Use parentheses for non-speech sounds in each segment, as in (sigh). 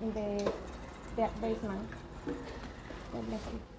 in the their basement. God bless you.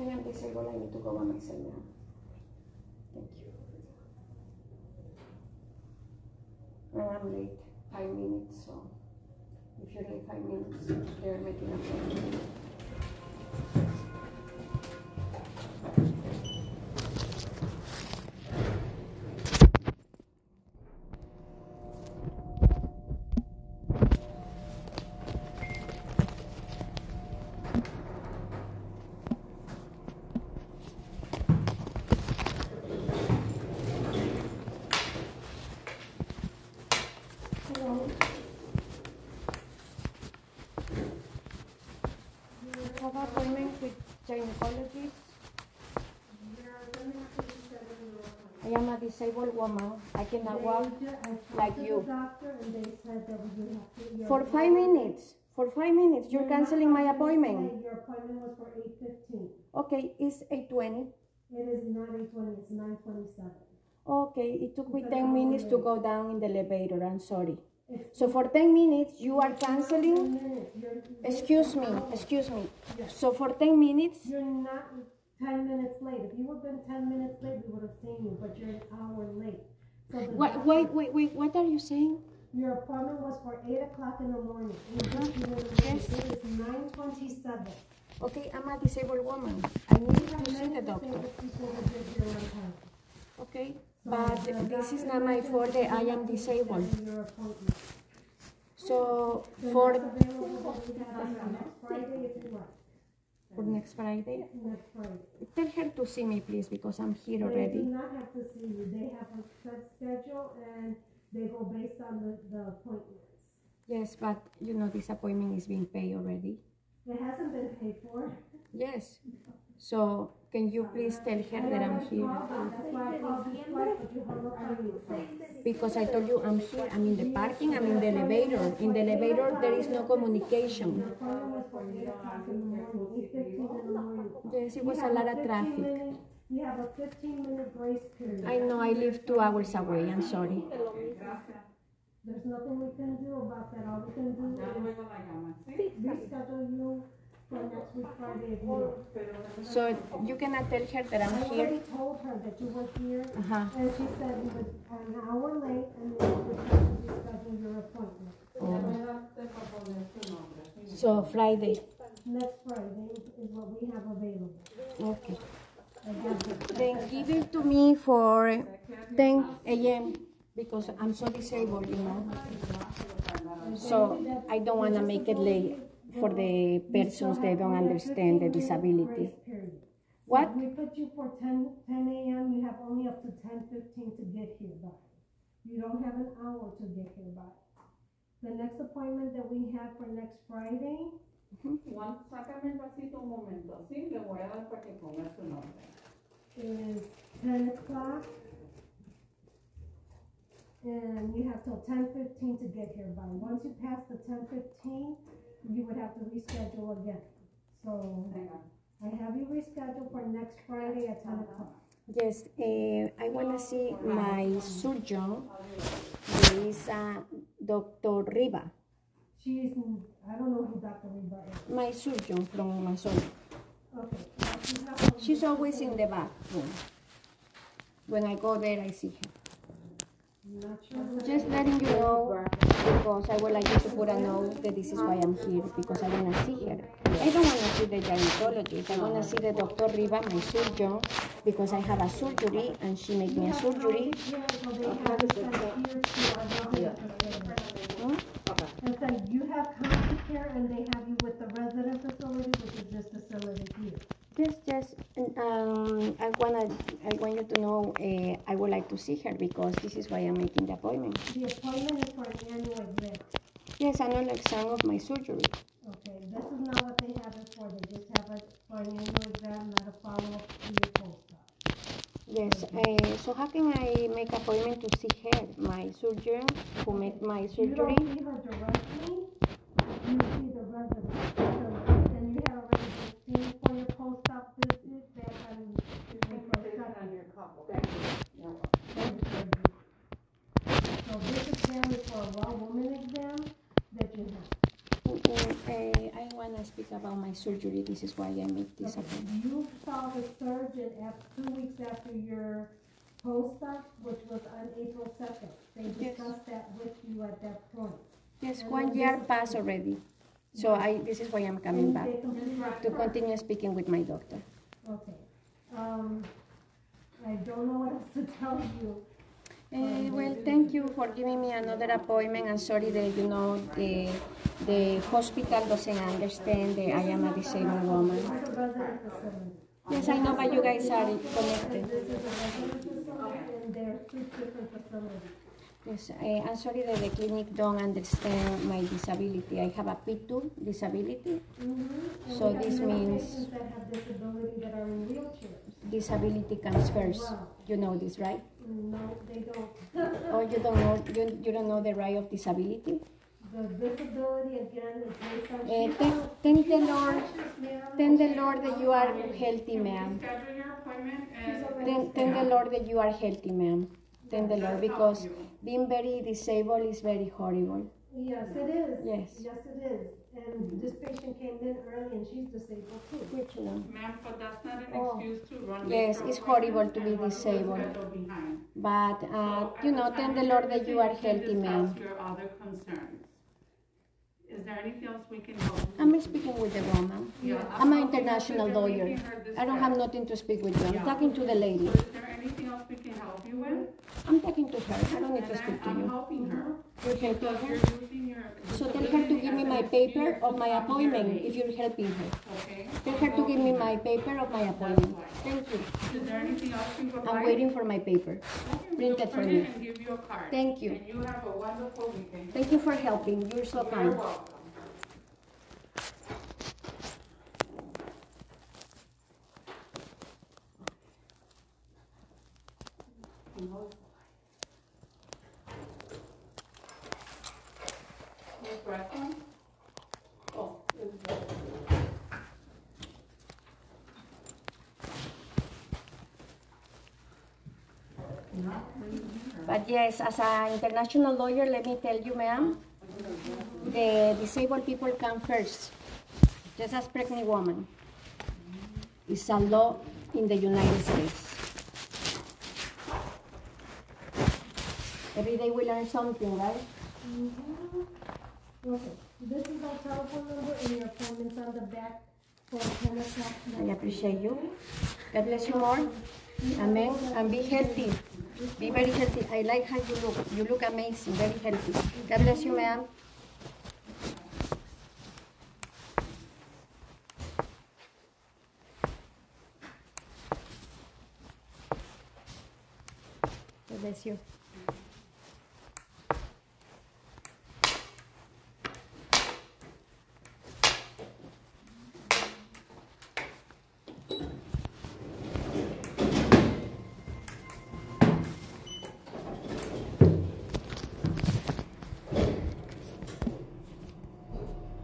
I am disabled, I need to go by myself now. Thank you. And I'm late, five minutes, so if you're late five minutes, they're making a plan. Disabled woman. I cannot walk like you. For five minutes. For five minutes. You're canceling my appointment. Your appointment was for eight fifteen. Okay, it's eight twenty. It is not eight twenty, it's nine twenty-seven. Okay, it took me ten minutes to go down in the elevator. I'm sorry. So for ten minutes you are canceling. Excuse me, excuse me. So for ten minutes, You're not ten minutes late. If you would have been ten minutes late, we would have seen you, but you're an hour late. So the wait, doctor- wait, wait, wait. What are you saying? Your appointment was for eight o'clock in the morning. You just knew it. Yes. It is nine twenty-seven. Okay, I'm a disabled woman. I need to see the doctor. Okay, but this is not my fault that I am disabled. So The for for next Friday, Next Friday. tell her to see me, please, because I'm here They do not have to see you. They have a set schedule and they go based on the, the appointments. Yes, but you know this appointment is being paid already. It hasn't been paid for. Yes. (laughs) So can you please tell her that I'm here? That's why I called you twice, but you hung up on me. Because I told you I'm here. I'm in the parking. I'm in the elevator. In the elevator, there is no communication. The appointment was for eight o'clock in the morning, eight fifteen in the morning. Yes, it was a lot of traffic. You have a fifteen minute grace period. I know I live two hours away. I'm sorry. There's nothing we can do about that. All we can do is reschedule you So you cannot tell her that I'm I here. already told her that you were here, Uh-huh. and she said you was an hour late, and then you would have to reschedule your appointment. So Friday. Next Friday is what we have available. Okay. I have the- Then give it to me for 10 a.m. because I'm so disabled, you know. So I don't want to make it late for the persons that don't understand the disability. What? If we put you for 10 10 AM, you have only up to ten fifteen to get here by. You don't have an hour to get here by. The next appointment that we have for next Friday mm-hmm. Juan, sácame el vasito un momento, ¿sí? Le voy a dar para que ponga su nombre. is ten o'clock. And you have till ten fifteen to get here by. Once you pass the ten fifteen, you would have to reschedule again. So. I have you rescheduled for next Friday at ten o'clock. Yes, uh, I want to see my surgeon. There is uh, Dr. Riva, She's, I don't know who Dr. Reba is. my surgeon from Mazon. Okay. She's always in the back room. when I go there, I see her. Not sure. Just letting you know because I would like you to put a note that this is why I'm here because I want to see her. I don't want to see the gynecologist. I want to see the Dr. Riva, my surgeon, because I have a surgery and she made me a surgery. Yeah, so they have it sent here to our resident facility. And so you have county care and they have you with the resident facility, which is this facility here. Just, just, um, I wanna, I want you to know, uh, I would like to see her because this is why I'm making the appointment. The appointment is for an annual exam. Yes, annual exam of my surgery. Okay, this is not what they have it for, they just have it for an annual exam, not a follow-up to your post-op. Yes, uh, so how can I make appointment to see her, my surgeon who make my You surgery? don't see her directly, you see the resident facility, and you have already been seen for your post-op visit, that, um, is the first step. on your couple. Thank you. So this exam is for a raw woman exam that you have. Mm, uh, I wanna speak about my surgery, this is why I make this Okay, appointment. You saw the surgeon af two weeks after your post-op, which was on April second. They Yes. discussed that with you at that point. Yes, one year passed already, so I, this is why I'm coming back, to continue speaking with my doctor. Okay, um, I don't know what else to tell you. Uh, well, thank you for giving me another appointment. I'm sorry that you know the the hospital doesn't understand that I am a disabled woman. Yes, I know, but you guys are connected. Yes, uh, I'm sorry that the clinic don't understand my disability. I have a P2 disability. And So we this means-. Disability comes first. You know this, right? No, they don't. oh, you don't know you, you don't know the right of disability? The disability again is based on. Uh, thank, thank the Lord, thank the Lord that you are healthy, ma'am. Schedule your appointment and. Thank, thank the Lord that you are healthy, ma'am. Thank the Lord because being very disabled is very horrible. Yes, it is. Yes. Yes, it is. And this patient came in early and she's disabled too. Which one? Ma'am, but that's not an Oh. excuse to run. Yes, it's horrible to be appointments and run disabled. The schedule behind. But uh, So you know, thank the Lord that you are healthy, ma'am. Discuss your other concerns. Is there anything else we can help? I'm speaking with the woman. Yeah, I'm an international lawyer. I don't have nothing to speak with you. I'm Yeah. talking to the lady. So is there anything else we can help you with? I'm talking to her. I don't need to And speak I'm, to I'm you. helping her. Her? You're your. So tell her to give me my paper of my appointment if you're helping her. Okay? Tell her to give me my paper of my appointment. Thank you. Is there anything else we can provide? I'm waiting for my paper. Okay, Print it for me. and give you a card. Thank you. And you have a wonderful weekend. Thank you for helping. You're so You're kind. But yes, as an international lawyer, let me tell you, ma'am, the disabled people come first. Just as pregnant woman. It's a law in the United States. Every day we learn something, right? Mm-hmm. Okay, this is our telephone number and your appointment's on the back for ten o'clock. I appreciate you. God bless you more. Amen. And be healthy. Be very healthy. I like how you look. You look amazing, very healthy. God bless you, ma'am. God bless you.